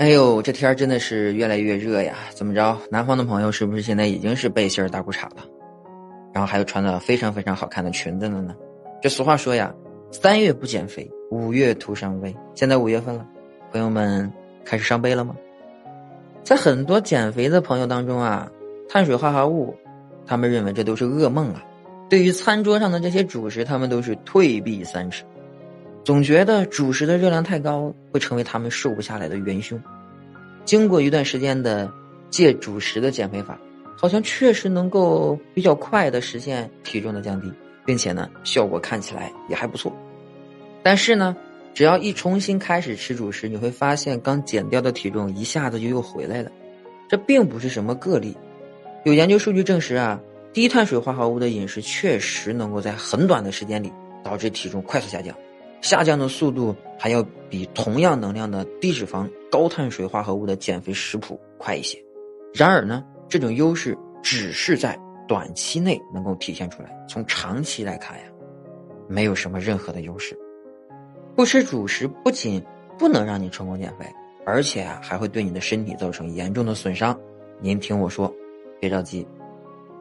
哎呦，这天真的是越来越热呀！怎么着，南方的朋友是不是现在已经是背心儿大裤衩了？然后还有穿的非常非常好看的裙子了呢？这俗话说呀，三月不减肥，五月徒伤悲。现在五月份了，朋友们开始伤悲了吗？在很多减肥的朋友当中啊，碳水化合物，他们认为这都是噩梦啊。对于餐桌上的这些主食，他们都是退避三舍。总觉得主食的热量太高，会成为他们瘦不下来的元凶。经过一段时间的戒主食的减肥法，好像确实能够比较快的实现体重的降低，并且呢，效果看起来也还不错。但是呢，只要一重新开始吃主食，你会发现刚减掉的体重一下子就又回来了。这并不是什么个例，有研究数据证实啊，低碳水化合物的饮食确实能够在很短的时间里导致体重快速下降。下降的速度还要比同样能量的低脂肪、高碳水化合物的减肥食谱快一些。然而呢，这种优势只是在短期内能够体现出来，从长期来看呀，没有什么任何的优势。不吃主食不仅不能让你成功减肥，而且啊还会对你的身体造成严重的损伤。您听我说，别着急，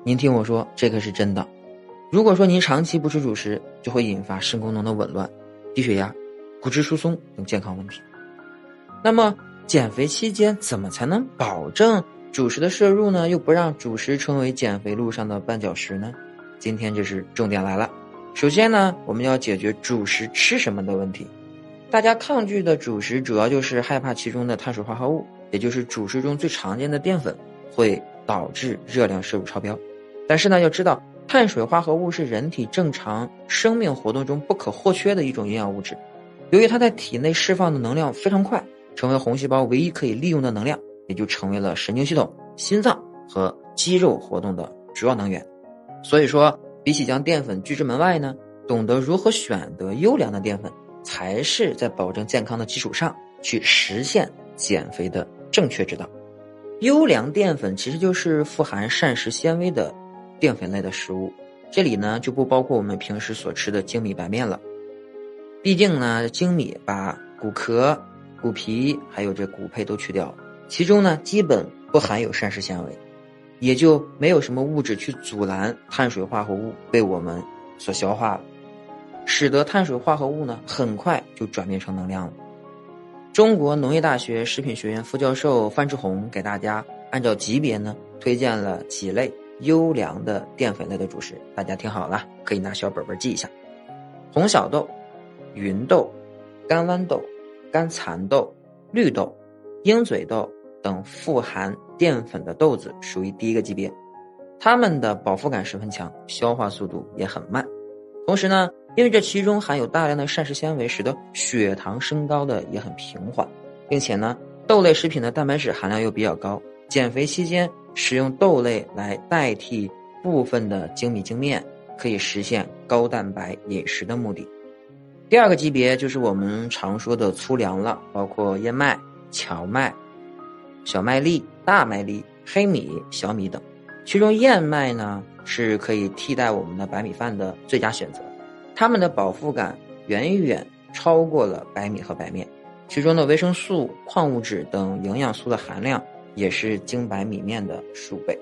您听我说，这可是真的。如果说您长期不吃主食，就会引发肾功能的紊乱。低血压、骨质疏松等健康问题。那么，减肥期间怎么才能保证主食的摄入呢？又不让主食成为减肥路上的绊脚石呢？今天就是重点来了。首先呢，我们要解决主食吃什么的问题。大家抗拒的主食，主要就是害怕其中的碳水化合物，也就是主食中最常见的淀粉，会导致热量摄入超标。但是呢，要知道。碳水化合物是人体正常生命活动中不可或缺的一种营养物质，由于它在体内释放的能量非常快，成为红细胞唯一可以利用的能量，也就成为了神经系统、心脏和肌肉活动的主要能源。所以说，比起将淀粉拒之门外呢，懂得如何选择优良的淀粉，才是在保证健康的基础上去实现减肥的正确之道。优良淀粉其实就是富含膳食纤维的。淀粉类的食物，这里呢就不包括我们平时所吃的精米白面了。毕竟呢，精米把骨壳、骨皮还有这骨胚都去掉，其中呢基本不含有膳食纤维，也就没有什么物质去阻拦碳水化合物被我们所消化了，使得碳水化合物呢很快就转变成能量了。中国农业大学食品学院副教授范志红给大家按照级别呢推荐了几类。优良的淀粉类的主食，大家听好了，可以拿小本本记一下：红小豆、芸豆、干豌豆、干蚕豆、绿豆、鹰嘴豆等富含淀粉的豆子属于第一个级别，它们的饱腹感十分强，消化速度也很慢。同时呢，因为这其中含有大量的膳食纤维，使得血糖升高的也很平缓，并且呢，豆类食品的蛋白质含量又比较高，减肥期间。使用豆类来代替部分的精米精面，可以实现高蛋白饮食的目的。第二个级别就是我们常说的粗粮了，包括燕麦、荞麦、小麦粒、大麦粒、黑米、小米等。其中燕麦呢是可以替代我们的白米饭的最佳选择，它们的饱腹感远远超过了白米和白面，其中的维生素、矿物质等营养素的含量。也是精白米面的数倍。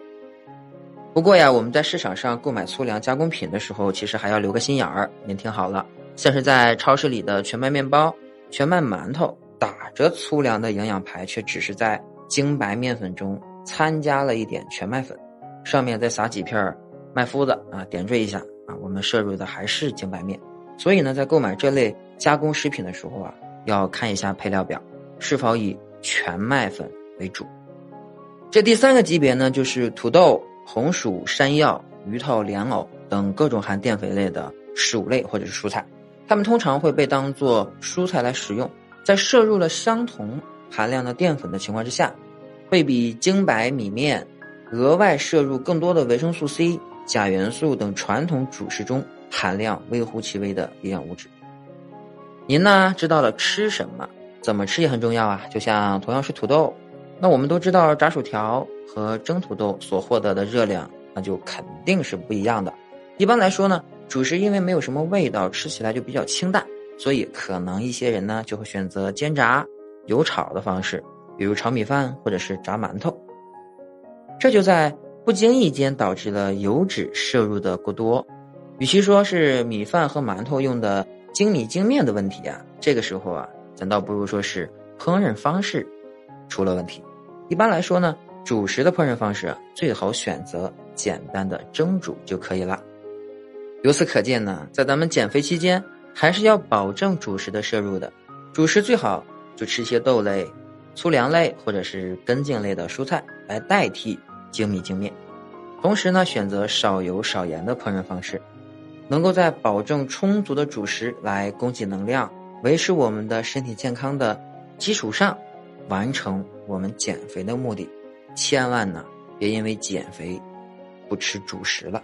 不过呀，我们在市场上购买粗粮加工品的时候，其实还要留个心眼儿。您听好了，像是在超市里的全麦面包、全麦馒头，打着粗粮的营养牌，却只是在精白面粉中参加了一点全麦粉，上面再撒几片麦麸子啊，点缀一下啊，我们摄入的还是精白面。所以呢，在购买这类加工食品的时候啊，要看一下配料表，是否以全麦粉为主。这第三个级别呢，就是土豆、红薯、山药、鱼头、莲藕等各种含淀粉类的薯类或者是蔬菜，它们通常会被当做蔬菜来食用。在摄入了相同含量的淀粉的情况之下，会比精白米面额外摄入更多的维生素 C、钾元素等传统主食中含量微乎其微的营养物质。您呢，知道了吃什么，怎么吃也很重要啊。就像同样是土豆。那我们都知道，炸薯条和蒸土豆所获得的热量，那就肯定是不一样的。一般来说呢，主食因为没有什么味道，吃起来就比较清淡，所以可能一些人呢就会选择煎炸、油炒的方式。比如炒米饭或者是炸馒头。这就在不经意间导致了油脂摄入的过多。与其说是米饭和馒头用的精米精面的问题啊，这个时候啊，咱倒不如说是烹饪方式出了问题。一般来说呢，主食的烹饪方式，最好选择简单的蒸煮就可以了。由此可见呢，在咱们减肥期间，还是要保证主食的摄入的。主食最好就吃些豆类、粗粮类或者是根茎类的蔬菜来代替精米精面。同时呢，选择少油少盐的烹饪方式。能够在保证充足的主食来供给能量、维持我们的身体健康的基础上，完成我们减肥的目的。千万呢，别因为减肥不吃主食了。